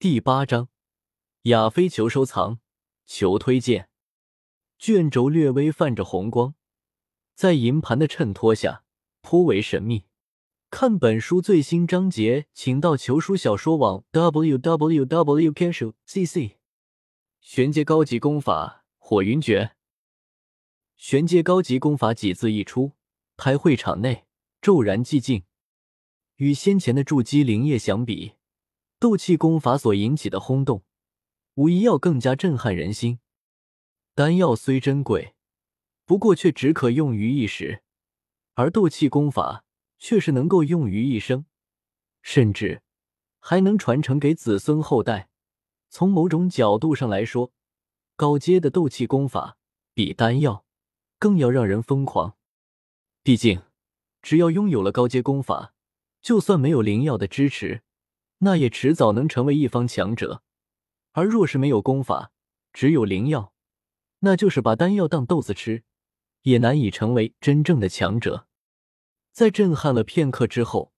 第八章，亚飞求收藏，求推荐。卷轴略微泛着红光，在银盘的衬托下，颇为神秘。看本书最新章节，请到求书小说网 w w w. 偏手 c c。玄阶高级功法火云诀。玄阶高级功法几字一出，拍会场内骤然寂静。与先前的筑基灵液相比，斗气功法所引起的轰动，无疑要更加震撼人心。丹药虽珍贵，不过却只可用于一时，而斗气功法却是能够用于一生，甚至还能传承给子孙后代。从某种角度上来说，高阶的斗气功法比丹药。更要让人疯狂。毕竟，只要拥有了高阶功法，就算没有灵药的支持，那也迟早能成为一方强者。而若是没有功法，只有灵药，那就是把丹药当豆子吃，也难以成为真正的强者。在震撼了片刻之后，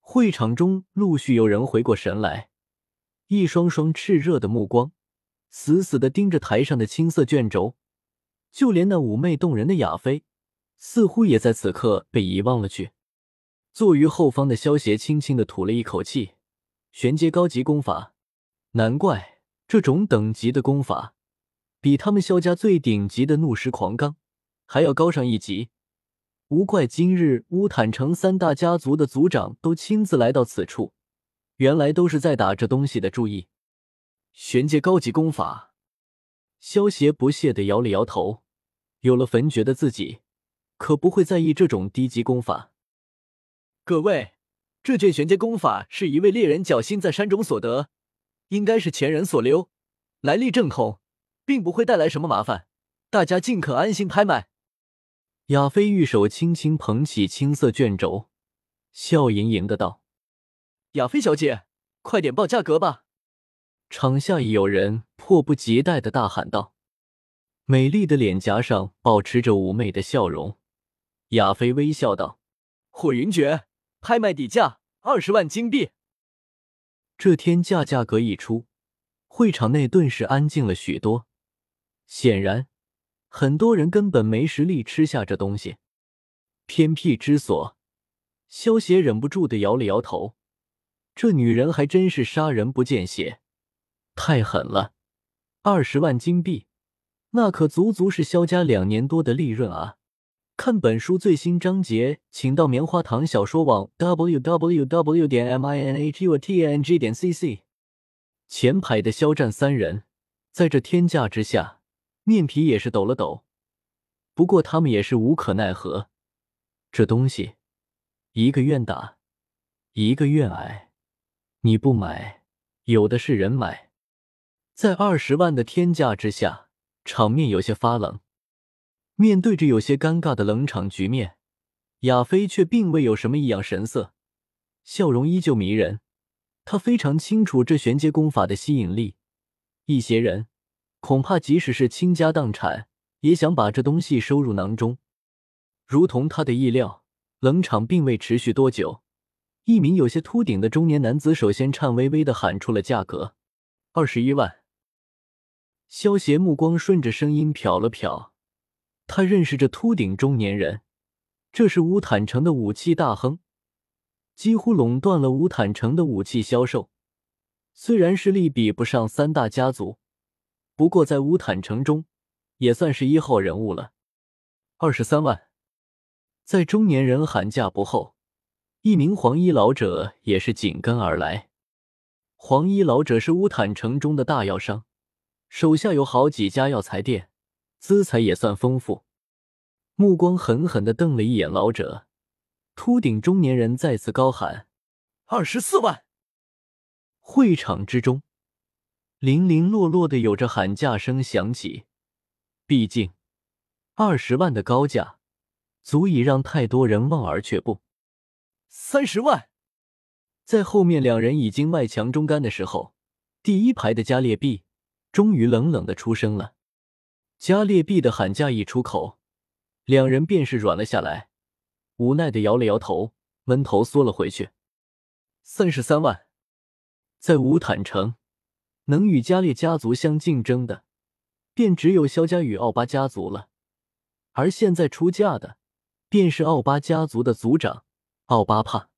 会场中陆续有人回过神来，一双双炽热的目光死死的盯着台上的青色卷轴。就连那妩媚动人的亚妃，似乎也在此刻被遗忘了去。坐于后方的萧邪轻轻的吐了一口气，玄阶高级功法，难怪这种等级的功法，比他们萧家最顶级的怒石狂罡还要高上一级。无怪今日乌坦城三大家族的族长都亲自来到此处，原来都是在打这东西的注意。玄阶高级功法。萧协不屑的摇了摇头，有了焚诀的自己，可不会在意这种低级功法。各位，这卷玄阶功法是一位猎人侥幸在山中所得，应该是前人所留，来历正统，并不会带来什么麻烦，大家尽可安心拍卖。亚飞玉手轻轻捧起青色卷轴，笑盈盈的道：“亚飞小姐，快点报价格吧。”场下已有人迫不及待的大喊道：“美丽的脸颊上保持着妩媚的笑容。”亚飞微笑道：“火云诀，拍卖底价二十万金币。”这天价价格一出，会场内顿时安静了许多。显然，很多人根本没实力吃下这东西。偏僻之所，萧邪忍不住的摇了摇头：“这女人还真是杀人不见血。”太狠了，二十万金币，那可足足是萧家两年多的利润啊！看本书最新章节，请到棉花糖小说网 w w w. 点 m i n h u t n g 点 c c。前排的肖战三人在这天价之下，面皮也是抖了抖。不过他们也是无可奈何，这东西一个愿打，一个愿挨，你不买，有的是人买。在二十万的天价之下，场面有些发冷。面对着有些尴尬的冷场局面，亚飞却并未有什么异样神色，笑容依旧迷人。他非常清楚这玄阶功法的吸引力，一些人恐怕即使是倾家荡产，也想把这东西收入囊中。如同他的意料，冷场并未持续多久，一名有些秃顶的中年男子首先颤巍巍的喊出了价格：二十一万。萧邪目光顺着声音瞟了瞟，他认识这秃顶中年人，这是乌坦城的武器大亨，几乎垄断了乌坦城的武器销售。虽然实力比不上三大家族，不过在乌坦城中也算是一号人物了。二十三万，在中年人喊价不后，一名黄衣老者也是紧跟而来。黄衣老者是乌坦城中的大药商。手下有好几家药材店，资财也算丰富。目光狠狠的瞪了一眼老者，秃顶中年人再次高喊：“二十四万！”会场之中，零零落落的有着喊价声响起。毕竟，二十万的高价，足以让太多人望而却步。三十万！在后面两人已经外强中干的时候，第一排的加列币。终于冷冷的出声了，加列币的喊价一出口，两人便是软了下来，无奈的摇了摇头，闷头缩了回去。三十三万，在乌坦城能与加列家族相竞争的，便只有萧家与奥巴家族了。而现在出嫁的，便是奥巴家族的族长奥巴帕。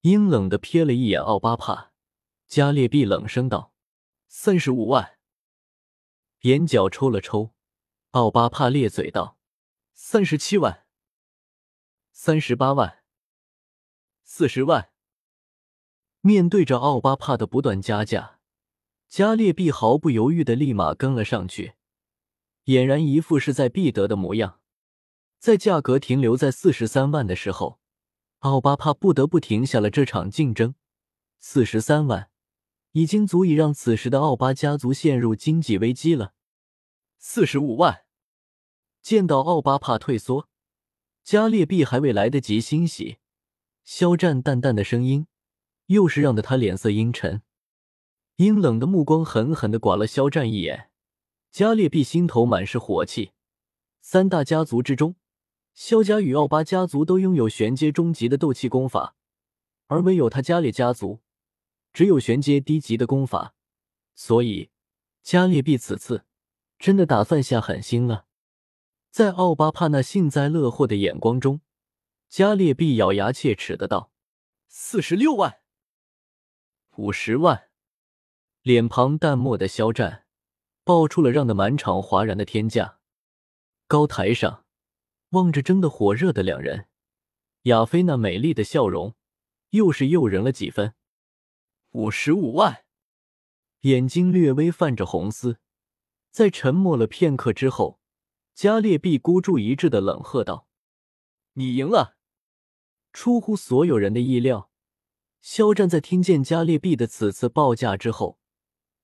阴冷的瞥了一眼奥巴帕，加列毕冷声道：“三十五万。”眼角抽了抽，奥巴帕咧嘴道：“三十七万。”三十八万。四十万。面对着奥巴帕的不断加价，加列毕毫不犹豫的立马跟了上去，俨然一副势在必得的模样。在价格停留在四十三万的时候，奥巴帕不得不停下了这场竞争。四十三万已经足以让此时的奥巴家族陷入经济危机了。四十五万，见到奥巴帕退缩，加列毕还未来得及欣喜。肖战淡淡的声音，又是让得他脸色阴沉，阴冷的目光狠狠的刮了肖战一眼。加列毕心头满是火气。三大家族之中，肖家与奥巴家族都拥有玄阶中级的斗气功法，而唯有他加列家族只有玄阶低级的功法。所以，加列毕此次真的打算下狠心了。在奥巴帕那幸灾乐祸的眼光中。加列毕咬牙切齿的道：“四十六万，五十万。”脸庞淡漠的肖战报出了让得满场哗然的天价。高台上望着争得火热的两人，亚菲那美丽的笑容又是诱人了几分。五十五万，眼睛略微泛着红丝，在沉默了片刻之后，加列毕孤注一掷的冷喝道：“你赢了。”出乎所有人的意料，肖战在听见加列毕的此次报价之后，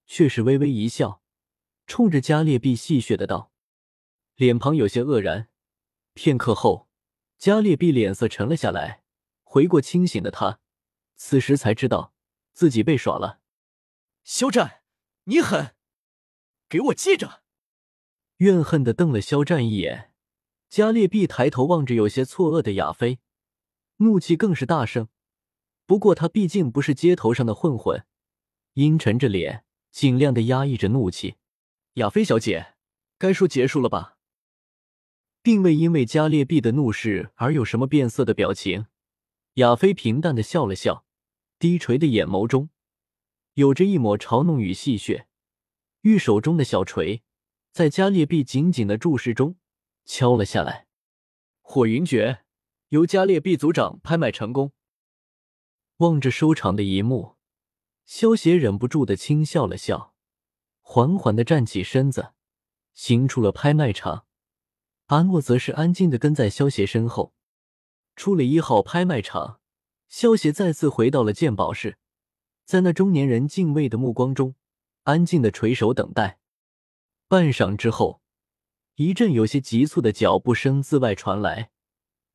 却是微微一笑，冲着加列毕戏谑的道，脸庞有些愕然。片刻后，加列毕脸色沉了下来，回过清醒的他，此时才知道自己被耍了。肖战，你狠，给我记着！怨恨的瞪了肖战一眼，加列毕抬头望着有些错愕的亚飞。怒气更是大盛，不过他毕竟不是街头上的混混，阴沉着脸，尽量的压抑着怒气。亚飞小姐，该说结束了吧？并未因为加列毕的怒视而有什么变色的表情。亚飞平淡的笑了笑，低垂的眼眸中有着一抹嘲弄与戏谑，玉手中的小锤在加列毕紧紧的注视中敲了下来。火云诀。由加列毕族长拍卖成功。望着收场的一幕，萧邪忍不住的轻笑了笑，缓缓的站起身子，行出了拍卖场。阿诺则是安静的跟在萧邪身后。出了一号拍卖场，萧协再次回到了鉴宝室，在那中年人敬畏的目光中，安静的垂手等待。半晌之后，一阵有些急促的脚步声自外传来。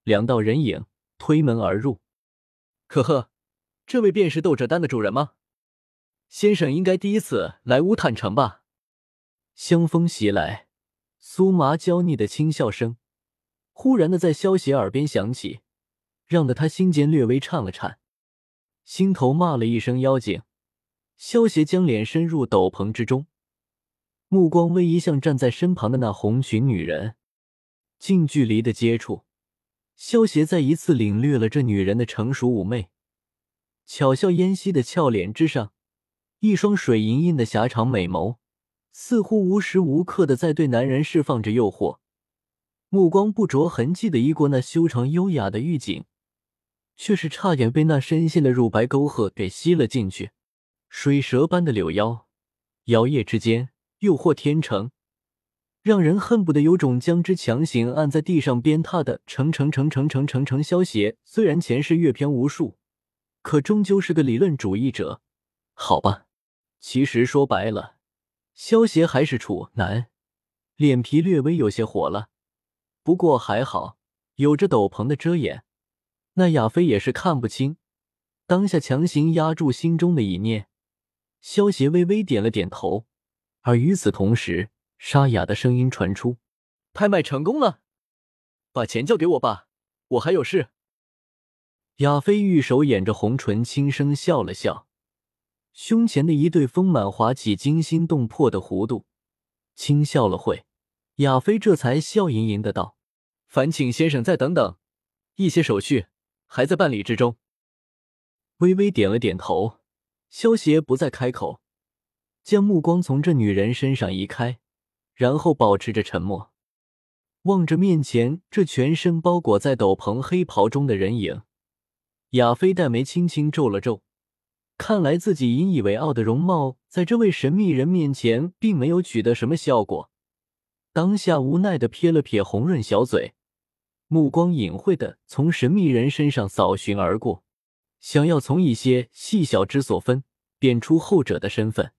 两道人影推门而入，呵呵，这位便是斗者丹的主人吗？先生应该第一次来乌坦城吧？香风袭来，酥麻娇腻的轻笑声忽然的在萧邪耳边响起，让得他心间略微颤了颤，心头骂了一声妖精。萧邪将脸伸入斗篷之中，目光微移向站在身旁的那红裙女人，近距离的接触。萧协再一次领略了这女人的成熟妩媚，巧笑嫣兮的俏脸之上，一双水盈盈的狭长美眸，似乎无时无刻的在对男人释放着诱惑。目光不着痕迹的移过那修长优雅的玉颈，却是差点被那深陷的乳白沟壑给吸了进去。水蛇般的柳腰，摇曳之间，诱惑天成。让人恨不得有种将之强行按在地上鞭挞的成成成成成成成萧邪。虽然前世阅片无数，可终究是个理论主义者。好吧，其实说白了，萧邪还是处男，脸皮略微有些火了。不过还好，有着斗篷的遮掩，那亚飞也是看不清。当下强行压住心中的一念，萧邪微微点了点头，而与此同时。沙哑的声音传出：“拍卖成功了，把钱交给我吧，我还有事。”亚飞玉手掩着红唇，轻声笑了笑。胸前的一对丰满滑起、惊心动魄的弧度，轻笑了会，亚飞这才笑盈盈的道：“烦请先生再等等，一些手续还在办理之中。”微微点了点头，萧协不再开口，将目光从这女人身上移开，然后保持着沉默，望着面前这全身包裹在斗篷黑袍中的人影，亚飞黛眉轻轻皱了皱。看来自己引以为傲的容貌，在这位神秘人面前并没有取得什么效果。当下无奈的撇了撇红润小嘴，目光隐晦的从神秘人身上扫寻而过，想要从一些细小之所分辨出后者的身份。